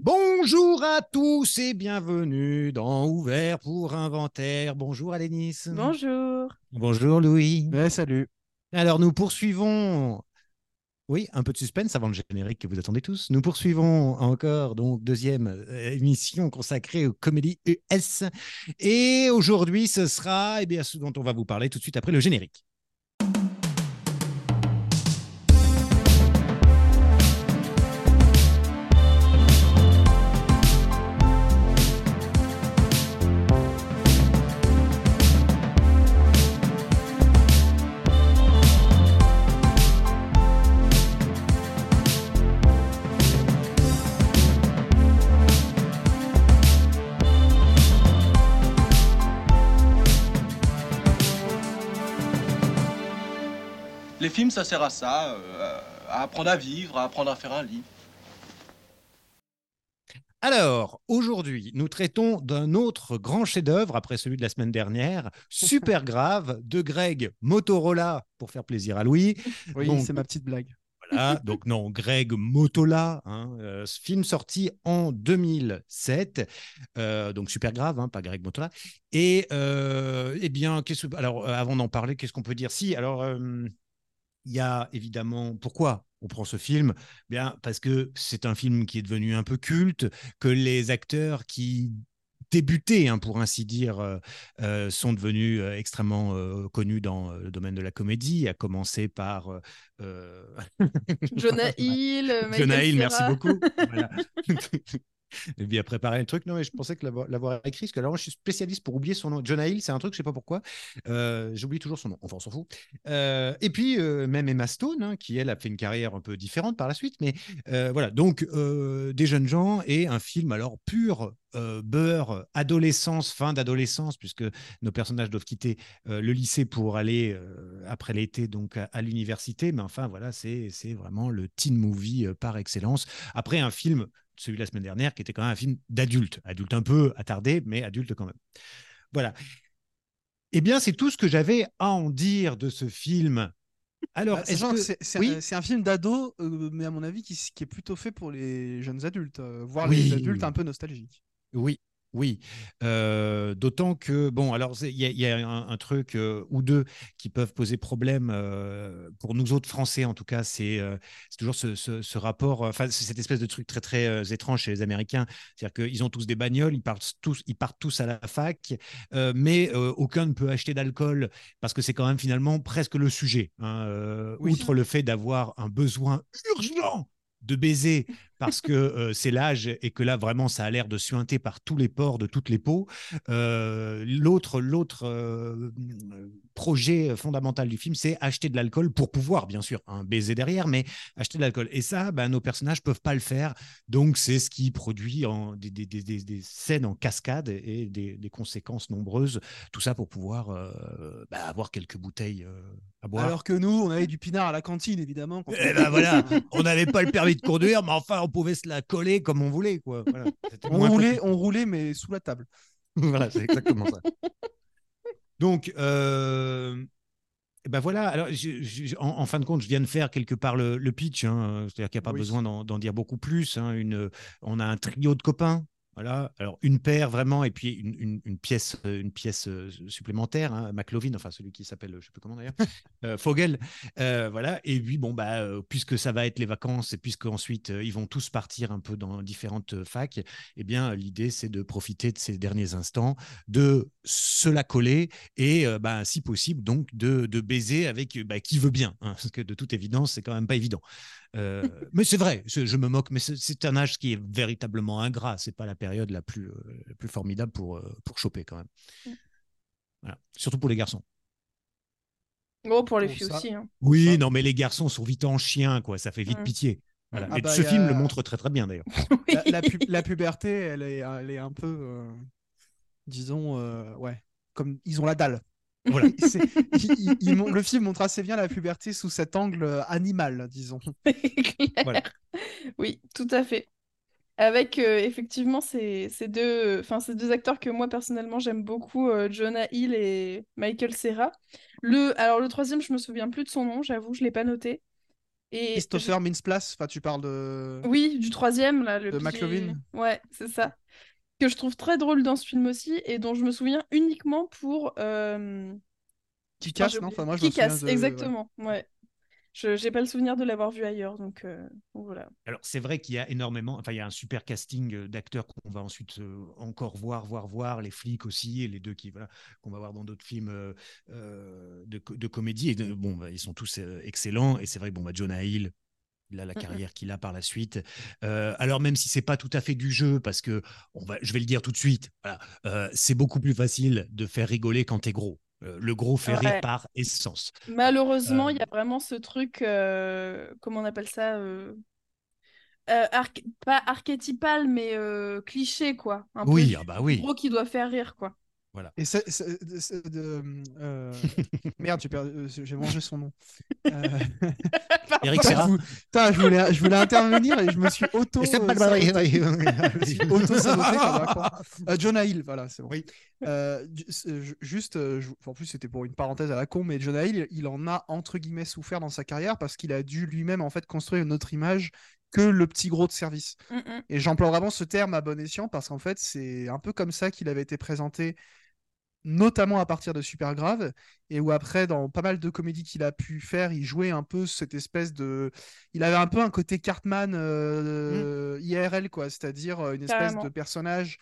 Bonjour à tous et bienvenue dans Ouvert pour Inventaire. Bonjour Alénis. Bonjour. Bonjour Louis. Ouais, salut. Alors nous poursuivons. Oui, un peu de suspense avant le générique que vous attendez tous. Nous poursuivons encore donc deuxième euh, émission consacrée aux comédies US. Et aujourd'hui, ce sera eh bien, ce dont on va vous parler tout de suite après le générique. Les films, ça sert à ça, euh, à apprendre à vivre, à apprendre à faire un lit. Alors, aujourd'hui, nous traitons d'un autre grand chef-d'œuvre après celui de la semaine dernière, Super Grave, de Greg Motorola, pour faire plaisir à Louis. Oui, c'est ma petite blague. Voilà, donc non, Greg Motola, hein, euh, ce film sorti en 2007, euh, donc super grave, hein, pas Greg Motola. Et euh, eh bien, alors euh, avant d'en parler, qu'est-ce qu'on peut dire? Si, alors euh, il y a évidemment pourquoi on prend ce film? Bien parce que c'est un film qui est devenu un peu culte, que les acteurs qui débutaient, hein, pour ainsi dire, euh, euh, sont devenus euh, extrêmement connus dans le domaine de la comédie, à commencer par Jonah Hill, Jonah Hill, merci beaucoup. Voilà. J'ai bien préparé le truc. Non, mais je pensais que l'avoir écrit, parce que alors, je suis spécialiste pour oublier son nom. Jonah Hill, c'est un truc, je sais pas pourquoi. Euh, J'oublie toujours son nom. Enfin, on s'en fout. Euh, et puis, euh, même Emma Stone, hein, qui, elle, a fait une carrière un peu différente par la suite. Mais voilà, donc, des jeunes gens et un film, alors, pur beurre, adolescence, fin d'adolescence, puisque nos personnages doivent quitter le lycée pour aller, après l'été, donc à, à l'université. Mais enfin, voilà, c'est vraiment le teen movie par excellence. Après, un film, celui de la semaine dernière, qui était quand même un film d'adulte, adulte un peu attardé, mais adulte quand même. Voilà. Eh bien, c'est tout ce que j'avais à en dire de ce film. Alors, Bah, est-ce sachant que... c'est c'est Oui. un, c'est un film d'ado, euh, mais à mon avis qui, qui est plutôt fait pour les jeunes adultes, euh, voire Oui. les adultes un peu nostalgiques. Oui, oui. Euh, D'autant que, bon, alors, il y, a- il y a un, un truc euh, ou deux qui peuvent poser problème euh, pour nous autres Français, en tout cas, c'est toujours ce, ce- ce rapport, enfin, c'est cette espèce de truc très, très étrange chez les Américains. C'est-à-dire qu'ils ont tous des bagnoles, ils partent tous, ils partent tous à la fac, mais aucun ne peut acheter d'alcool parce que c'est quand même finalement presque le sujet. hein, Oui. Outre le fait d'avoir un besoin urgent de baiser parce que euh, c'est l'âge et que là vraiment ça a l'air de suinter par tous les pores de toutes les peaux. Euh, l'autre l'autre euh, projet fondamental du film, c'est acheter de l'alcool pour pouvoir bien sûr un baiser derrière, mais acheter de l'alcool. Et ça, ben, nos personnages peuvent pas le faire, donc c'est ce qui produit en, des, des- des- des- scènes en cascade et des, conséquences nombreuses. Tout ça pour pouvoir ben, avoir quelques bouteilles à boire. Alors que nous, on avait du pinard à la cantine, évidemment. Eh ben voilà, on n'avait pas le permis de conduire, mais enfin, on pouvait se la coller comme on voulait, quoi. Voilà, on, roulait, on roulait, mais sous la table. voilà, c'est exactement ça. Donc, euh, ben voilà. Alors, je- je- en, en fin de compte, je viens de faire quelque part le, le pitch. hein, C'est-à-dire qu'il n'y a pas Oui. besoin d'en d'en dire beaucoup plus. hein, une, on a un trio de copains. Voilà. Alors, une paire vraiment, et puis une, une- une pièce, euh, une pièce euh, supplémentaire. hein, McLovin, enfin celui qui s'appelle, je ne sais plus comment d'ailleurs, euh, Fogel. Euh, voilà. Et puis, bon, bah, puisque ça va être les vacances, et puisque ensuite ils vont tous partir un peu dans différentes facs, eh bien, l'idée, c'est de profiter de ces derniers instants, de se la coller et, euh, bah, si possible, donc de, de baiser avec bah, qui veut bien. hein, parce que de toute évidence, c'est quand même pas évident. Mais c'est vrai, je, je me moque, mais c'est- c'est un âge qui est véritablement ingrat. C'est pas la période la plus, euh, la plus formidable pour, euh, pour choper quand même. Voilà. Surtout pour les garçons. Bon, pour les Pour filles ça. aussi. hein. Oui, non, mais les garçons sont vite en chien, quoi. Ça fait vite Mm. pitié. Voilà. Ah Et bah, ce a- film le montre très très bien d'ailleurs. La, la pu- la puberté, elle est, elle est un peu, euh, disons, euh, ouais, comme ils ont la dalle. Voilà. C'est- il- il- il mon- le film montre assez bien la puberté sous cet angle animal, disons. Voilà. Oui, tout à fait. Avec euh, effectivement ces, ces deux, enfin, ces deux acteurs que moi personnellement j'aime beaucoup, euh, Jonah Hill et Michael Cera. Le, alors le troisième, je me souviens plus de son nom, j'avoue, je l'ai pas noté. Et Christopher Mintz-Plasse, enfin, tu parles de. Oui, du troisième, là. Le De McLovin. Ouais, c'est ça. Que je trouve très drôle dans ce film aussi et dont je me souviens uniquement pour. euh, Qui enfin, casse, non. Enfin, moi, je Kick-Ass, souviens de- exactement. Ouais. Je j'ai pas le souvenir de l'avoir vu ailleurs, donc, euh, donc voilà. Alors, c'est vrai qu'il y a énormément, enfin, il y a un super casting euh, d'acteurs qu'on va ensuite euh, encore voir, voir, voir, les flics aussi, et les deux qui, voilà, qu'on va voir dans d'autres films euh, de, co- de comédie. Et de- bon, bah, ils sont tous excellents. Et c'est vrai que bon, bah, Jonah Hill, il a la Mhm. carrière qu'il a par la suite. Euh, alors, même si c'est pas tout à fait du jeu, parce que, on va, je vais le dire tout de suite, voilà, euh, c'est beaucoup plus facile de faire rigoler quand t'es gros. Euh, le gros fait Ouais. rire par essence. Malheureusement, Euh, il y a vraiment ce truc, euh, comment on appelle ça euh, euh, Pas archétypal, mais euh, cliché, quoi. Un peu Oui, du- ah bah oui. gros qui doit faire rire, quoi. Et c'est. c'est- c'est de- euh, Merde, j'ai perdu- j'ai mangé son nom. Euh, Eric Serra. je vou- putain, je voulais, je voulais intervenir et je me suis auto. C'est pas euh, Jonah Hill, voilà, c'est bon. Oui. Euh, juste, je- en plus, c'était pour une parenthèse à la con, mais Jonah Hill, il en a entre guillemets souffert dans sa carrière parce qu'il a dû lui-même en fait construire une autre image que le petit gros de service. Mm, mm. Et j'emploie vraiment ce terme à bon escient parce qu'en fait, c'est un peu comme ça qu'il avait été présenté, notamment à partir de Super Grave, et où après, dans pas mal de comédies qu'il a pu faire, il jouait un peu cette espèce de. Il avait un peu un côté Cartman euh, IRL, quoi, c'est-à-dire euh, une espèce Carrément. de personnage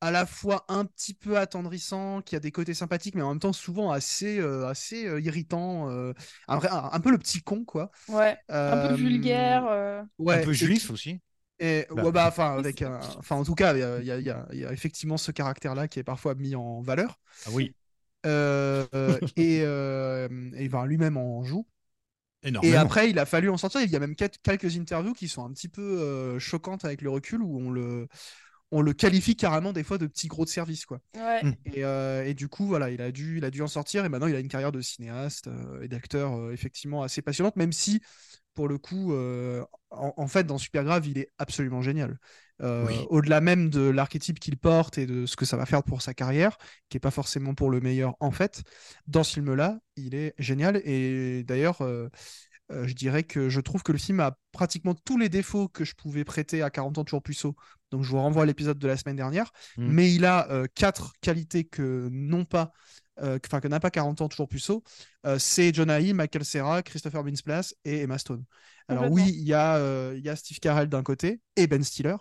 à la fois un petit peu attendrissant, qui a des côtés sympathiques, mais en même temps souvent assez, euh, assez euh, irritant, euh, un, vrai- un- un peu le petit con, quoi. Ouais, un peu vulgaire. euh, ouais, un peu et juif aussi. et Bah. ouais, bah, enfin, avec enfin, en tout cas, il y a, il y a- il y a- il y a effectivement ce caractère-là qui est parfois mis en valeur. Ah oui, et euh, et ben, lui-même en joue. énormément. Et après, il a fallu en sortir. Il y a même quel- quelques interviews qui sont un petit peu euh, choquantes avec le recul où on le, on le qualifie carrément des fois de petit gros de service, quoi. Ouais. Mm. Et, euh, et du coup, voilà, il a dû, il a dû en sortir. Et maintenant, il a une carrière de cinéaste euh, et d'acteur euh, effectivement assez passionnante, même si, pour le coup, euh, en, en fait, dans Supergrave, il est absolument génial. Euh, Oui. Au-delà même de l'archétype qu'il porte et de ce que ça va faire pour sa carrière, qui est pas forcément pour le meilleur en fait, dans ce film-là, il est génial. Et d'ailleurs, euh, euh, je dirais que je trouve que le film a pratiquement tous les défauts que je pouvais prêter à 40 ans toujours puceau. Donc je vous renvoie à l'épisode de la semaine dernière. Mm. Mais il a euh, quatre qualités que n'ont pas, euh, enfin que n'a pas 40 ans toujours puceau. Euh, c'est Jonah Hill, Michael Cera, Christopher Mintz-Plasse et Emma Stone. Alors oui, il y a, il y a Steve Carell d'un côté et Ben Stiller.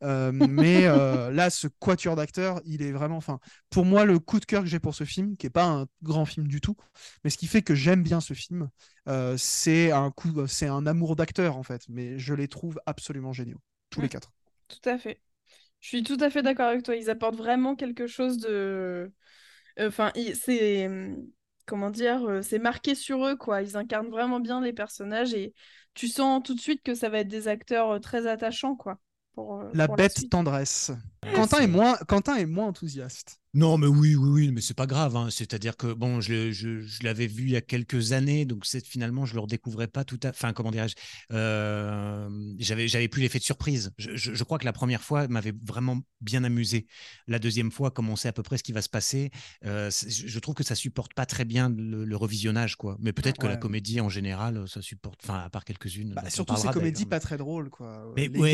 Mais là, ce quatuor d'acteurs, il est vraiment. Enfin, pour moi, le coup de cœur que j'ai pour ce film, qui est pas un grand film du tout, mais ce qui fait que j'aime bien ce film, c'est un coup, c'est un amour d'acteur en fait. Mais je les trouve absolument géniaux, tous les quatre. Tout à fait. Je suis tout à fait d'accord avec toi. Ils apportent vraiment quelque chose de. Enfin, c'est. hum, Comment dire? euh, C'est marqué sur eux, quoi. Ils incarnent vraiment bien les personnages et tu sens tout de suite que ça va être des acteurs euh, très attachants, quoi. Pour, euh, La pour bête tendresse. Quentin c'est- est moins, Quentin est moins enthousiaste. Non, mais oui, oui, oui, mais c'est pas grave. hein. C'est-à-dire que bon, je, je, je l'avais vu il y a quelques années, donc finalement je le redécouvrais pas tout à. Enfin, comment dirais-je euh, J'avais, j'avais plus l'effet de surprise. Je, je- crois que la première fois m'avait vraiment bien amusé. La deuxième fois, comme on sait à peu près ce qui va se passer, euh, je trouve que ça supporte pas très bien le, le revisionnage, quoi. Mais peut-être que la comédie en général, ça supporte. Enfin, à part quelques-unes. Bah, surtout ces comédies pas très drôles, quoi. Mais ouais,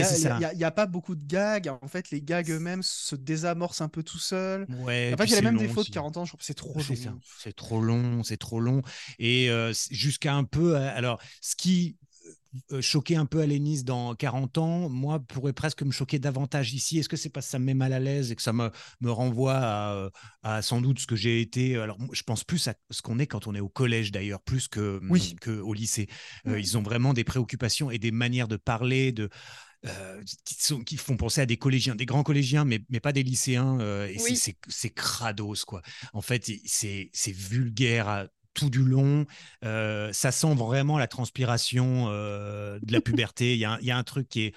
il y a- pas beaucoup de gags. En fait, les gags eux-mêmes se désamorcent un peu tout seuls. Ouais, En fait, il a mêmes long défauts de aussi. 40 ans. Je trouve que c'est trop long. C'est trop long, c'est trop long. Et euh, jusqu'à un peu. euh, Alors, ce qui euh, choquait un peu Alénis dans 40 ans, moi, pourrait presque me choquer davantage ici. Est-ce que c'est parce que ça me met mal à l'aise et que ça me, me renvoie à, à sans doute ce que j'ai été Alors, je pense plus à ce qu'on est quand on est au collège, d'ailleurs, plus que, Oui. que au lycée. Euh, Mm. Ils ont vraiment des préoccupations et des manières de parler, de. Euh, qui, sont, qui font penser à des collégiens, des grands collégiens, mais, mais pas des lycéens. euh, et c'est- Oui. c'est c'est crados, quoi. En fait, c'est c'est vulgaire à tout du long. Euh, ça sent vraiment la transpiration de la puberté. Il y, a un- il y a un truc qui est.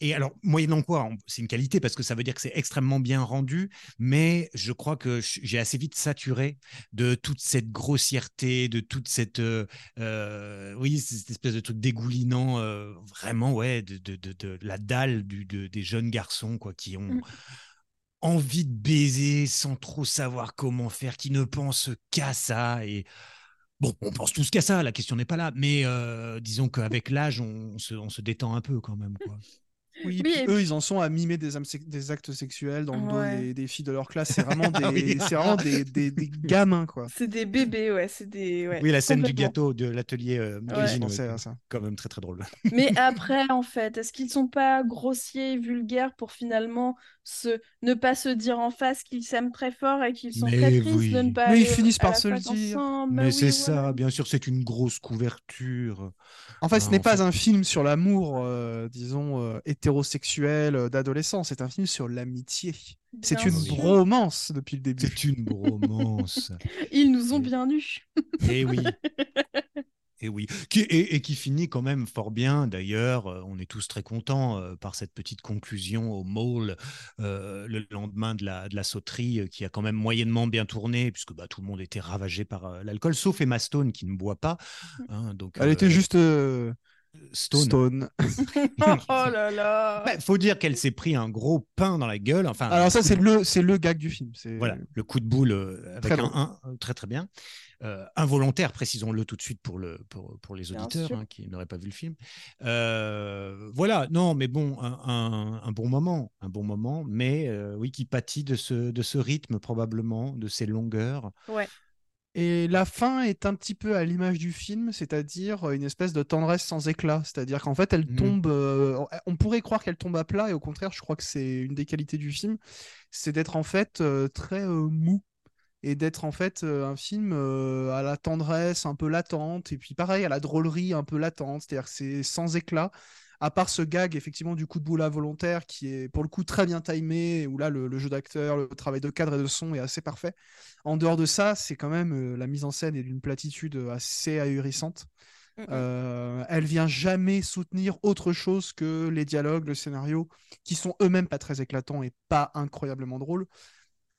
Et alors, moyennant quoi, c'est une qualité parce que ça veut dire que c'est extrêmement bien rendu, mais je crois que j'ai assez vite saturé de toute cette grossièreté, de toute cette, euh, euh, oui, cette espèce de truc dégoulinant, euh, vraiment, ouais, de, de, de, de la dalle du, des jeunes garçons, quoi, qui ont Mm. envie de baiser sans trop savoir comment faire, qui ne pensent qu'à ça et Bon, on pense tous qu'à ça, la question n'est pas là, mais euh, disons qu'avec l'âge, on, se, on se détend un peu quand même. Quoi. Oui, Oui, puis eux, ils en sont à mimer des, actes sexuels dans le Ouais. dos des, des filles de leur classe. C'est vraiment des, Ah oui. c'est vraiment des, des- des gamins, quoi. C'est des bébés, ouais, c'est des. ouais, oui, la scène du gâteau de l'atelier euh, ouais, à ça. quand même très très drôle. Mais après, en fait, est-ce qu'ils sont pas grossiers et vulgaires pour finalement se... ne pas se dire en face qu'ils s'aiment très fort et qu'ils sont Mais très tristes oui. de ne pas Mais ils finissent par se le dire. ensemble Mais oui, c'est ça, bien sûr, c'est une grosse couverture. En fait, ce n'est pas fait- un film sur l'amour, euh, disons, euh, hétérosexuel euh, d'adolescent. C'est un film sur l'amitié. C'est une sûr. bromance depuis le début. C'est une bromance. Ils nous ont bien eus. Et oui. Et oui, qui, et, et qui finit quand même fort bien. D'ailleurs, euh, on est tous très contents euh, par cette petite conclusion au mall euh, le lendemain de la, de la sauterie, euh, qui a quand même moyennement bien tourné, puisque bah, tout le monde était ravagé par l'alcool, sauf Emma Stone qui ne boit pas. hein, donc, Elle euh, était juste euh, Stone. stone. oh là là. Bah, faut dire qu'elle s'est pris un gros pain dans la gueule. Enfin, un Alors ça, c'est le, c'est le gag du film. Voilà, le coup de boule avec Très un drôle. 1, très très bien. Euh, involontaire, précisons-le tout de suite pour, le, pour, pour les auditeurs hein, qui n'auraient pas vu le film. Euh, voilà, non, mais bon, un, un- un bon moment, un bon moment, mais euh, oui, qui pâtit de ce, de ce rythme probablement, de ces longueurs. Ouais. Et la fin est un petit peu à l'image du film, c'est-à-dire une espèce de tendresse sans éclat. C'est-à-dire qu'en fait, elle Mhm. tombe. euh, on pourrait croire qu'elle tombe à plat, et au contraire, je crois que c'est une des qualités du film, c'est d'être en fait euh, très euh, mou et d'être en fait euh, un film euh, à la tendresse un peu latente, et puis pareil à la drôlerie un peu latente. C'est-à-dire que c'est sans éclat. À part ce gag, effectivement, du coup de boule involontaire, qui est pour le coup très bien timé, où là, le, le jeu d'acteur, le travail de cadre et de son est assez parfait. En dehors de ça, c'est quand même euh, la mise en scène est d'une platitude assez ahurissante. Mm, mm. Euh, elle vient jamais soutenir autre chose que les dialogues, le scénario, qui sont eux-mêmes pas très éclatants et pas incroyablement drôles.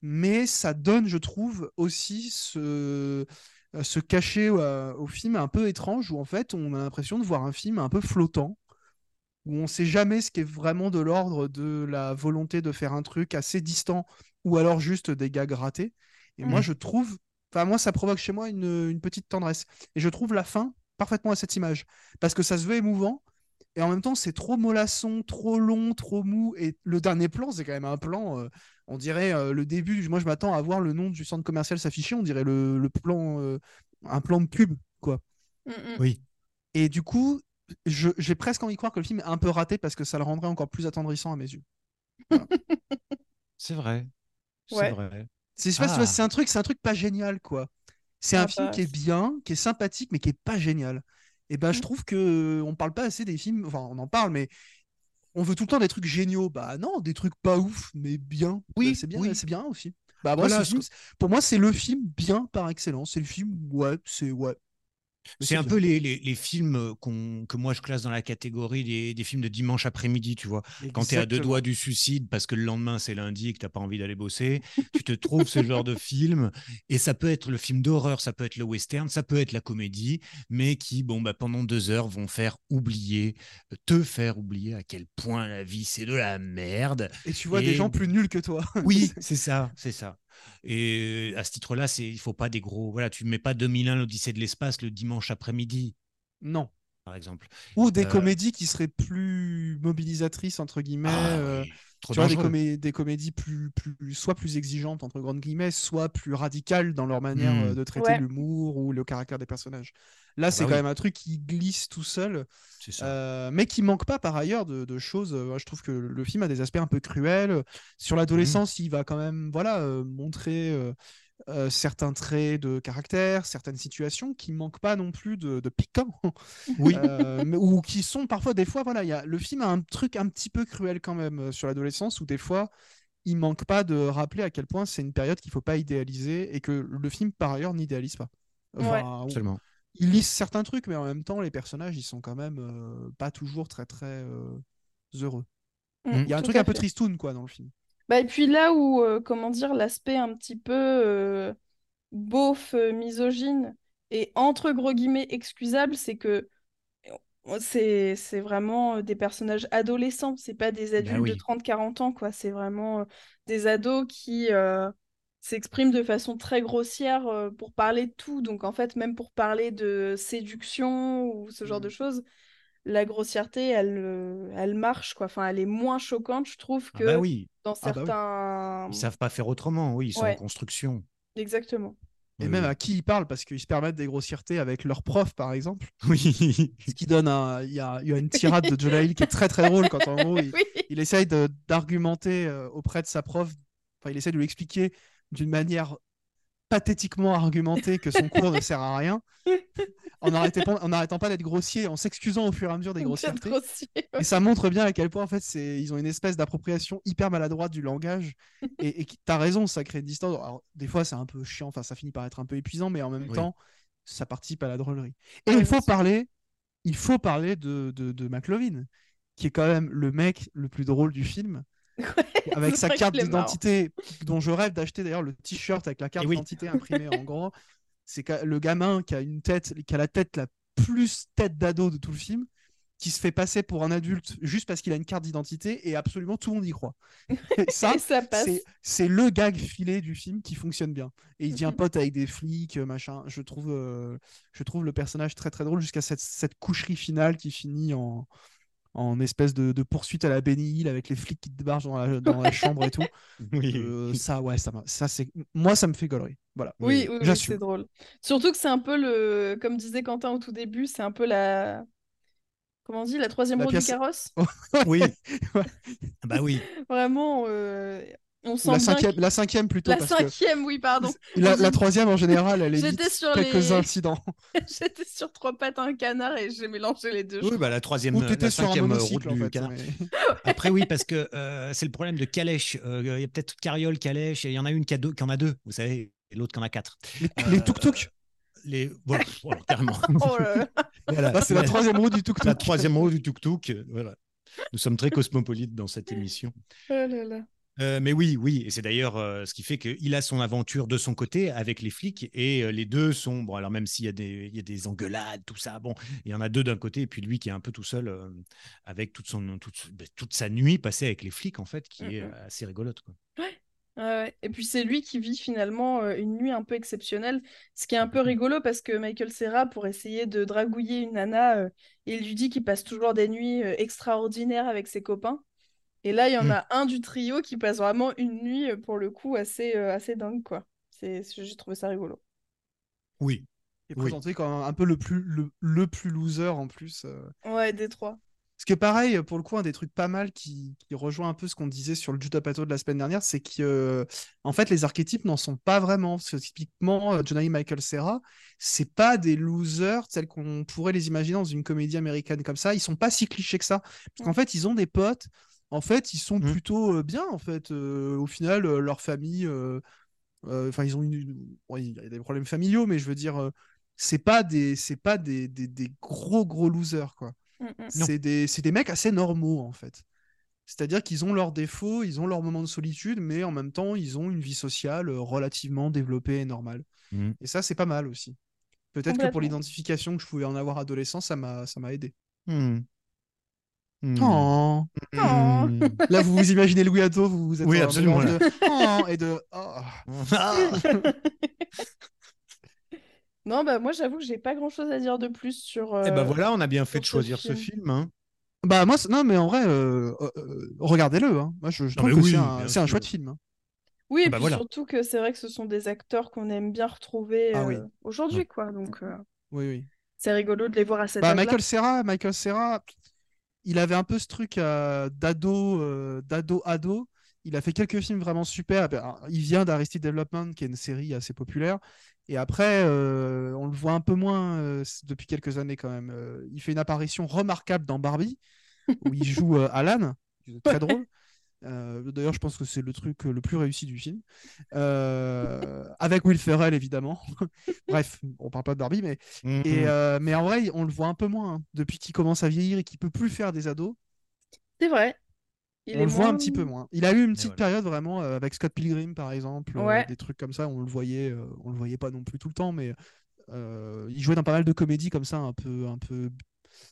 Mais ça donne, je trouve, aussi ce, euh, ce cachet euh, au film un peu étrange où en fait on a l'impression de voir un film un peu flottant où on sait jamais ce qui est vraiment de l'ordre de la volonté de faire un truc assez distant ou alors juste des gags ratés. Et moi, Mhm. je trouve, enfin, moi, ça provoque chez moi une, une petite tendresse. Et je trouve la fin parfaitement à cette image parce que ça se veut émouvant et en même temps, c'est trop mollasson, trop long, trop mou. Et le dernier plan, c'est quand même un plan, euh, on dirait euh, le début. Moi, je m'attends à voir le nom du centre commercial s'afficher, on dirait le, le plan, euh, un plan de pub, quoi. Mm, mm. Oui, Et du coup, je- j'ai presque envie de croire que le film est un peu raté parce que ça le rendrait encore plus attendrissant à mes yeux. c'est vrai. C'est Ouais. vrai. C'est Ah. c'est un truc, c'est un truc pas génial, quoi. C'est Ah un film qui est bien, qui est sympathique, mais qui est pas génial. Et ben, je Mm. trouve que on parle pas assez des films. Enfin, on en parle, mais on veut tout le temps des trucs géniaux. Bah non, des trucs pas ouf, mais bien. Oui, Bah, c'est bien, oui. c'est bien aussi. Bah moi, Voilà, ce film, pour moi, c'est le film bien par excellence. C'est le film, ouais, c'est ouais. C'est un bien. peu les, les, les films euh, que moi je classe dans la catégorie des, des films de dimanche après-midi, tu vois. Quand tu es à deux doigts du suicide parce que le lendemain c'est lundi et que tu n'as pas envie d'aller bosser, tu te trouves ce genre de film. Et ça peut être le film d'horreur, ça peut être le western, ça peut être la comédie, mais qui, bon, bah, pendant deux heures, vont faire oublier, euh, te faire oublier à quel point la vie c'est de la merde. Et tu vois Et- des gens plus nuls que toi. Oui, c'est ça, c'est ça. Et à ce titre-là, c'est il faut pas des gros. Voilà, tu mets pas 2001 l'Odyssée de l'espace le dimanche après-midi, non. par exemple. Ou des Euh, comédies qui seraient plus mobilisatrices entre guillemets. Ah euh, oui, trop tu vois, des, dangereux. comé- des comédies plus, plus, soit plus exigeantes, entre grandes guillemets, soit plus radicales dans leur manière Mm. euh, de traiter Ouais. l'humour ou le caractère des personnages. Là, Ah c'est bah quand oui. même un truc qui glisse tout seul, C'est ça. euh, mais qui manque pas par ailleurs de, de choses. Euh, je trouve que le film a des aspects un peu cruels. Sur l'adolescence, il va quand même voilà, euh, montrer euh, euh, certains traits de caractère, certaines situations qui manquent pas non plus de, de piquant. Oui. Euh, mais- ou qui sont parfois des fois voilà il y a le film a un truc un petit peu cruel quand même euh, sur l'adolescence où des fois il manque pas de rappeler à quel point c'est une période qu'il faut pas idéaliser et que le film par ailleurs n'idéalise pas Enfin, on- Absolument. Il lisse certains trucs mais en même temps les personnages ils sont quand même euh, pas toujours très très euh, heureux Mm, il y a un truc un peu fait. tristoun quoi dans le film Bah, et puis là où, euh, comment dire, l'aspect un petit peu euh, beauf, euh, misogyne et entre gros guillemets excusable, c'est que c'est c'est vraiment des personnages adolescents, c'est pas des adultes Bah oui. de 30-40 ans, quoi. C'est vraiment des ados qui, euh, s'exprime de façon très grossière euh, pour parler de tout. Donc en fait, même pour parler de séduction ou ce genre de choses, la grossièreté, elle, euh, elle marche, quoi. Enfin, elle est moins choquante, je trouve, Ah que bah oui, dans Ah bah oui. certains... ils savent pas faire autrement. Oui, ils sont Ouais. en construction. Exactement. Et Oui, même à qui ils parlent, parce qu'ils se permettent des grossièretés avec leurs profs, par exemple. Oui. Ce qui donne un. Il y a, il y a une tirade de Jonah Hill qui est très très drôle quand en gros il, Oui. il essaye d'argumenter euh, auprès de sa prof. Enfin, il essaie de lui expliquer d'une manière pathétiquement argumentée que son cours ne sert à rien, en n'arrêtant pas, d'être grossier, en s'excusant au fur et à mesure des grossièretés. grossier, Et ça montre bien à quel point en fait ils ont une espèce d'appropriation hyper maladroite du langage et, qui- t'as raison ça crée une distance. Alors des fois c'est un peu chiant enfin ça finit par être un peu épuisant mais en même Oui. temps ça participe à la drôlerie. Et Ouais, il faut parler il faut parler de, de, de McLovin qui est quand même le mec le plus drôle du film avec sa carte d'identité dont je rêve d'acheter d'ailleurs le t-shirt avec la carte oui. d'identité imprimée en gros c'est le gamin qui a une tête qui a la tête la plus tête d'ado de tout le film qui se fait passer pour un adulte juste parce qu'il a une carte d'identité et absolument tout le monde y croit. Et ça, c'est le gag filé du film qui fonctionne bien. Et il devient pote avec des flics, euh, machin. Je trouve, euh, je trouve le personnage très très drôle jusqu'à cette, cette coucherie finale qui finit en, en espèce de, de poursuite à la Benny Hill avec les flics qui débarquent dans la, dans la chambre et tout. Oui. Euh, ça, ouais, ça, ça c'est moi ça me fait gaulerie. Voilà. Oui, oui, oui, c'est drôle. Surtout que c'est un peu le, comme disait Quentin au tout début, c'est un peu la, comment on dit, la troisième La roue pièce- du carrosse. Oui. Ah Bah oui. Vraiment, euh, on Ou sent la cinquième, la plutôt. la parce que cinquième, oui, pardon. la, la troisième en général, elle J'étais évite sur quelques les- incidents. J'étais sur trois pattes un canard et j'ai mélangé les deux. Oui, bah la troisième, Ou la sur un cinquième route monocycle en du fait. canard. mais- Après, oui, parce que euh, c'est le problème de calèche. Euh, Il y a peut-être carriole, calèche, et il y en a une qui, a deux, qui en a deux, vous savez, et l'autre qui en a quatre. Les, Euh, les tuk-tuk. Les... Voilà, voilà, carrément. Oh là là. Voilà. Là, c'est la La- troisième roue du tuk-tuk. la troisième roue du tuk-tuk. euh, Voilà. Nous sommes très cosmopolites dans cette émission. Oh là là. Euh, mais oui, oui, et c'est d'ailleurs euh, ce qui fait qu'il a son aventure de son côté avec les flics et euh, les deux sont bon. Alors même s'il y a des, il y a des engueulades, tout ça, bon, il y en a deux d'un côté et puis lui qui est un peu tout seul avec toute son toute, bah, toute sa nuit passée avec les flics en fait, qui est euh, assez rigolote. Quoi. Ouais. Et puis c'est lui qui vit finalement une nuit un peu exceptionnelle, ce qui est un peu Complètement. rigolo parce que Michael Serra, pour essayer de dragouiller une nana, il lui dit qu'il passe toujours des nuits extraordinaires avec ses copains. Et là, il y en Mm. a un du trio qui passe vraiment une nuit, euh, pour le coup, assez, euh, assez dingue, quoi. J'ai trouvé ça rigolo. Oui, est Oui. présenté comme un peu le plus, le, le plus loser en plus. euh. Ouais, des trois. Ce qui est pareil, pour le coup, un des trucs pas mal qui, qui rejoint un peu ce qu'on disait sur le Judas Pato de la semaine dernière, c'est que euh, en fait, les archétypes n'en sont pas vraiment. Parce que typiquement, euh, Jonah et Michael Serra, c'est pas des losers tels qu'on pourrait les imaginer dans une comédie américaine comme ça. Ils sont pas si clichés que ça. Parce qu'en Mm. fait, ils ont des potes. En fait, ils sont Mm. plutôt euh, bien. En fait, Euh, au final, euh, leur famille. euh, euh, Enfin, ils ont une. bon, il y a des problèmes familiaux, mais je veux dire, euh, c'est pas des, c'est pas des, des, des gros gros losers quoi. Mm, mm. Non. C'est des, c'est des mecs assez normaux en fait. C'est-à-dire qu'ils ont leurs défauts, ils ont leurs moments de solitude, mais en même temps, ils ont une vie sociale relativement développée et normale. Et ça, c'est pas mal aussi. Peut-être que pour l'identification que je pouvais en avoir adolescent, ça m'a, ça m'a aidé. Hmm. Oh. Hmm. Là, vous vous imaginez Louis Ado, vous vous êtes Oui, absolument, de oh et de oh. Ah. Non, bah moi, j'avoue que j'ai pas grand-chose à dire de plus sur. Eh ben euh, voilà, on a bien fait de ce choisir ce film. hein. Bah moi, non, mais en vrai, euh, euh, euh, regardez-le. hein. Moi, je, trouve que oui, c'est un, un sûr. chouette film. hein. Oui, et Ah bah puis voilà. surtout que c'est vrai que ce sont des acteurs qu'on aime bien retrouver Ah euh, oui. aujourd'hui, quoi. Donc, euh, Oui, oui. c'est rigolo de les voir à cet Bah. Michael Serra, Michael Serra, il avait un peu ce truc euh, d'ado, euh, d'ado ado. Il a fait quelques films vraiment super. Ben, Il vient d'Arrested Development, qui est une série assez populaire. Et après, euh, on le voit un peu moins depuis quelques années quand même. Il fait une apparition remarquable dans Barbie, où il joue Alan, très drôle. Euh, D'ailleurs, je pense que c'est le truc euh, le plus réussi du film. Euh, avec Will Ferrell, évidemment. Bref, on parle pas de Barbie, mais Hmm. et, euh, mais en vrai, on le voit un peu moins hein, depuis qu'il commence à vieillir et qu'il peut plus faire des ados. C'est vrai. Il on est le voit un petit peu moins. Il a eu une petite voilà. période vraiment euh, avec Scott Pilgrim par exemple, euh, Ouais. des trucs comme ça. On le voyait, euh, on le voyait pas non plus tout le temps, mais euh, il jouait dans pas mal de comédies comme ça, un peu, un peu,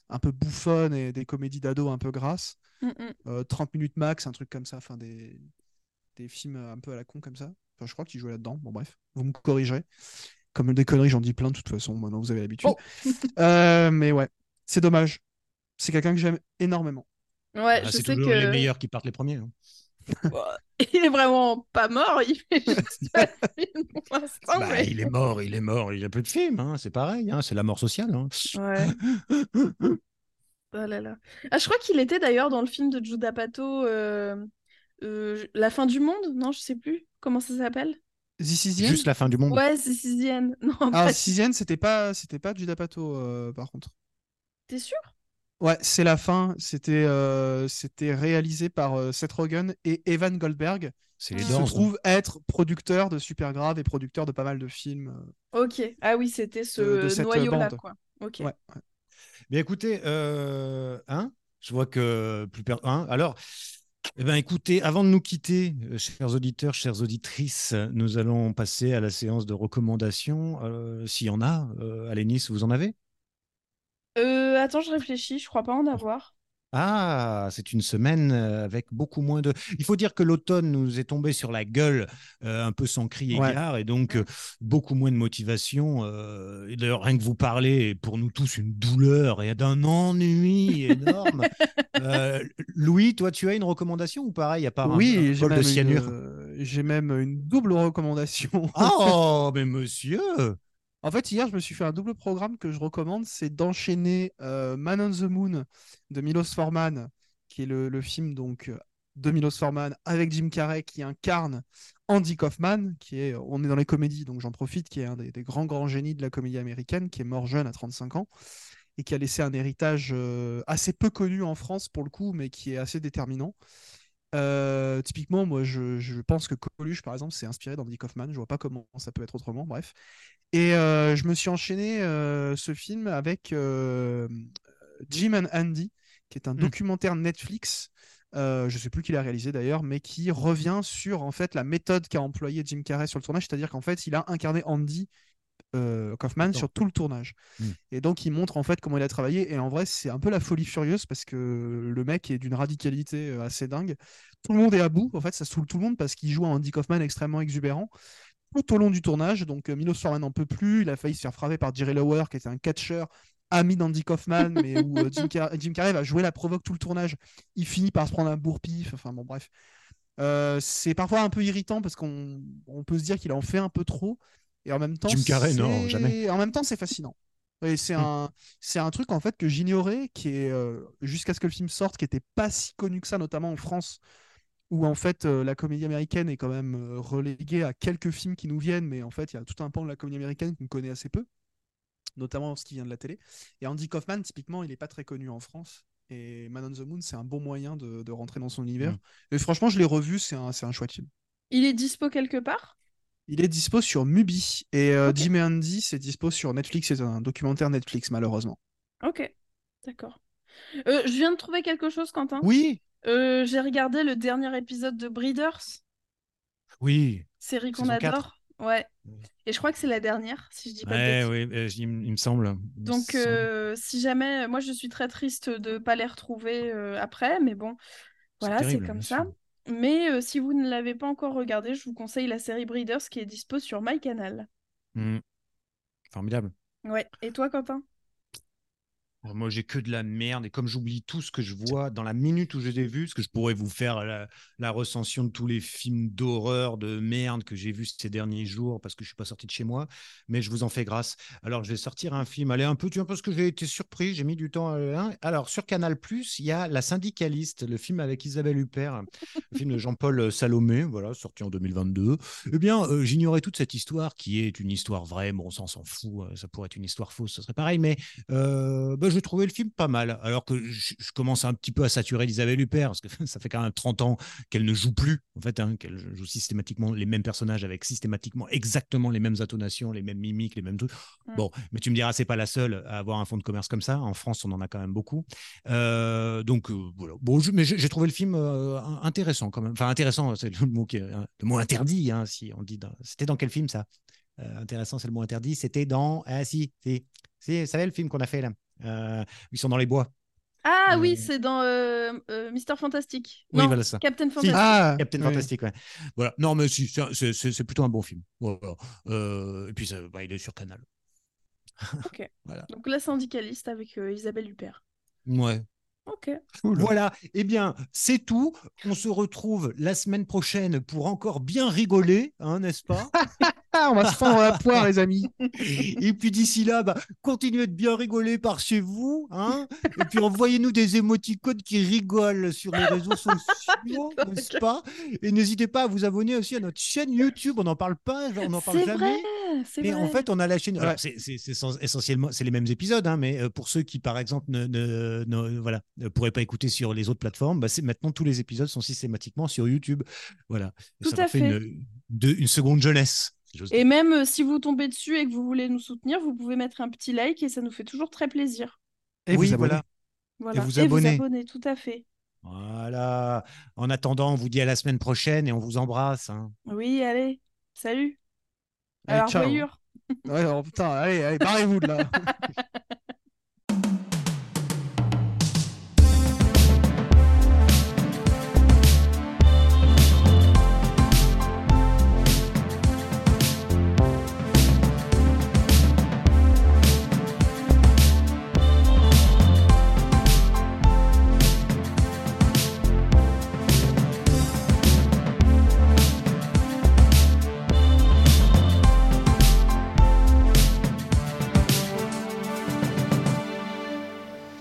un peu bouffonnes et des comédies d'ados un peu grasses. Mm, mm. Euh, 30 minutes max, un truc comme ça. Enfin des, des films un peu à la con comme ça. Enfin, je crois qu'il jouait là-dedans. Bon, bref, vous me corrigerez. Comme des conneries, j'en dis plein de toute façon. Maintenant, vous avez l'habitude. Oh. Euh, mais ouais, c'est dommage. C'est quelqu'un que j'aime énormément. Ouais, Ah, je c'est sais toujours que. les meilleurs qui partent les premiers. hein. Il est vraiment pas mort, il fait juste pas de film pour l'instant. Bah, mais- Il est mort, il est mort, il y a peu de films, hein, c'est pareil, hein, c'est la mort sociale. hein. Ouais. Oh là là. Ah, je crois qu'il était d'ailleurs dans le film de Judah Pato, euh, euh, La fin du monde? Non, je sais plus. Comment ça s'appelle? Juste la fin du monde. Ouais, c'est Sixième. Non, Alors, Sixième, c'était pas, c'était pas Judah Pato, euh, par contre. t'es sûr? Ouais, c'est la fin. C'était euh, c'était réalisé par euh, Seth Rogen et Evan Goldberg, C'est Ah. les qui se hein. trouve être producteur de Supergrave et producteur de pas mal de films. euh. Ok. Ah oui, c'était ce De- de cette, noyau-là, bande. quoi. Ok. Ouais, ouais. Mais écoutez, euh, hein, je vois que plus per... hein, alors, eh ben, écoutez, avant de nous quitter, chers auditeurs, chères auditrices, nous allons passer à la séance de recommandations. Euh, S'il y en a, euh, Alénis, vous en avez? Euh, attends, je réfléchis, je crois pas en avoir. Ah, c'est une semaine euh, avec beaucoup moins de. Il faut dire que l'automne nous est tombé sur la gueule euh, un peu sans cri et Ouais. gare, et donc euh, beaucoup moins de motivation. euh, et d'ailleurs, rien que vous parler est pour nous tous une douleur et d'un ennui énorme. Euh, Louis, toi, tu as une recommandation ou pareil, à part un- Oui, un, j'ai bol même, de cyanure? une, euh, j'ai même une double recommandation. Oh, mais monsieur En fait, hier, je me suis fait un double programme que je recommande, c'est d'enchaîner euh, Man on the Moon de Milos Forman, qui est le, film donc euh, de Milos Forman avec Jim Carrey qui incarne Andy Kaufman, qui est, on est dans les comédies, donc j'en profite, qui est un des, grands grands génies de la comédie américaine, qui est mort jeune à 35 ans et qui a laissé un héritage euh, assez peu connu en France pour le coup, mais qui est assez déterminant. Euh, typiquement, moi, je, je pense que Coluche, par exemple, s'est inspiré d'Andy Kaufman. Je vois pas comment ça peut être autrement. Bref. Et euh, je me suis enchaîné euh, ce film avec Jim and Andy, qui est un Mm. documentaire Netflix. Je sais plus qui l'a réalisé d'ailleurs, mais qui revient sur en fait la méthode qu'a employée Jim Carrey sur le tournage, c'est-à-dire qu'en fait il a incarné Andy euh, Kaufman sur tout le tournage. Mm. Et donc il montre en fait comment il a travaillé. Et en vrai c'est un peu la folie furieuse parce que le mec est d'une radicalité euh, assez dingue. Tout le monde est à bout, en fait ça saoule tout le monde parce qu'il joue un Andy Kaufman extrêmement exubérant tout au long du tournage. Donc euh, Milos Forman n'en peut plus. Il a failli se faire frapper par Jerry Lower, qui était un catcheur ami d'Andy Kaufman, mais où Jim, Car- Jim Carrey va jouer la provoque tout le tournage. Il finit par se prendre un bourre-pif. Enfin bon, bref. Euh, c'est parfois un peu irritant parce qu'on on peut se dire qu'il en fait un peu trop. Et en même temps, Jim Carrey, non, c'est- jamais. En même temps, c'est fascinant. Et c'est Hmm. un, c'est un truc en fait que j'ignorais, qui est euh, jusqu'à ce que le film sorte, qui était pas si connu que ça, notamment en France, où en fait euh, la comédie américaine est quand même euh, reléguée à quelques films qui nous viennent, mais en fait il y a tout un pan de la comédie américaine qu'on connaît assez peu, notamment ce qui vient de la télé. Et Andy Kaufman, typiquement, il est pas très connu en France. Et Man on the Moon, c'est un bon moyen de, de rentrer dans son univers. Mm. Et franchement, je l'ai revu, c'est un, c'est un chouette film. Il est dispo quelque part? Il est dispo sur Mubi et euh, Ok. Jim et Andy, c'est dispo sur Netflix. C'est un documentaire Netflix, malheureusement. Ok, d'accord. Euh, je viens de trouver quelque chose, Quentin. Oui, Euh, j'ai regardé le dernier épisode de Breeders, oui. série qu'on adore. Ouais. Oui. Et je crois que c'est la dernière, si je dis pas de Ouais, bêtises. ouais, euh, il, me- il me semble. il Donc, semble. si jamais, moi je suis très triste de pas les retrouver euh, après, mais bon, voilà, c'est comme ça. Mais euh, si vous ne l'avez pas encore regardé, je vous conseille la série Breeders qui est dispo sur MyCanal. Mm. Formidable. Ouais. Et toi, Quentin? Moi, j'ai que de la merde. Et comme j'oublie tout ce que je vois dans la minute où je les ai vus, parce que je pourrais vous faire la, la recension de tous les films d'horreur, de merde que j'ai vus ces derniers jours, parce que je suis pas sorti de chez moi, mais je vous en fais grâce. Alors, je vais sortir un film. Allez, un peu, tu vois, parce que j'ai été surpris, j'ai mis du temps. à le- hein. Alors, sur Canal, il y a La Syndicaliste, le film avec Isabelle Huppert, le film de Jean-Paul Salomé, voilà, sorti en 2022. Eh bien, euh, j'ignorais toute cette histoire qui est une histoire vraie. Bon, on s'en fout. euh, Ça pourrait être une histoire fausse, ça serait pareil, mais euh, bah, j'ai trouvé le film pas mal. Alors que je, je commence un petit peu à saturer d'Isabelle Huppert, parce que ça fait quand même 30 ans qu'elle ne joue plus, en fait, hein, qu'elle joue systématiquement les mêmes personnages avec systématiquement exactement les mêmes intonations, les mêmes mimiques, les mêmes trucs. Mm. Bon, mais tu me diras, c'est pas la seule à avoir un fonds de commerce comme ça. En France, on en a quand même beaucoup. Euh, donc, euh, voilà. Bon, je- mais j'ai trouvé le film euh, intéressant quand même. Enfin, intéressant, c'est le mot, qui est- hein, le mot interdit, hein, si on dit. dans- C'était dans quel film ça? Euh, Intéressant, c'est le mot interdit. C'était dans. Ah, si, si. Si, vous savez le film qu'on a fait là Euh, Ils sont dans les bois. Ah oui, Euh, c'est dans euh, euh, Mister Fantastic. Oui, non, voilà ça. Captain Fantastic. Ah, Captain oui. Fantastic, ouais. Voilà. Non, mais si, c'est- c'est c'est- c'est plutôt un bon film. Voilà. Euh, et puis, ça- bah, il est sur Canal. Donc la syndicaliste avec euh, Isabelle Huppert. Ouais. Ok. Cool. Voilà. Eh bien, c'est tout. On se retrouve la semaine prochaine pour encore bien rigoler, hein, n'est-ce pas? on va se fendre la poire, les amis. Et puis d'ici là, bah, continuez de bien rigoler par chez vous. Hein et puis envoyez-nous des émoticônes qui rigolent sur les réseaux sociaux, n'est-ce pas? Et n'hésitez pas à vous abonner aussi à notre chaîne YouTube. On n'en parle pas, on n'en parle C'est jamais. vrai, c'est Mais vrai. en fait, on a la chaîne. Alors, c'est c'est- c'est sans- essentiellement, c'est les mêmes épisodes, hein, mais euh, pour ceux qui, par exemple, ne, ne, ne- voilà, ne pourraient pas écouter sur les autres plateformes, bah, c'est maintenant tous les épisodes sont systématiquement sur YouTube. Voilà. Tout ça à fait fait. une, de- une seconde jeunesse. Et même euh, si vous tombez dessus et que vous voulez nous soutenir, vous pouvez mettre un petit like et ça nous fait toujours très plaisir. Et oui, vous abonnez. voilà. Voilà. vous abonner. tout à fait. Voilà. En attendant, on vous dit à la semaine prochaine et on vous embrasse. hein. Oui, allez, salut. À Allez, la ciao. revoyure. Ouais, alors, putain, allez, allez, barrez-vous de là.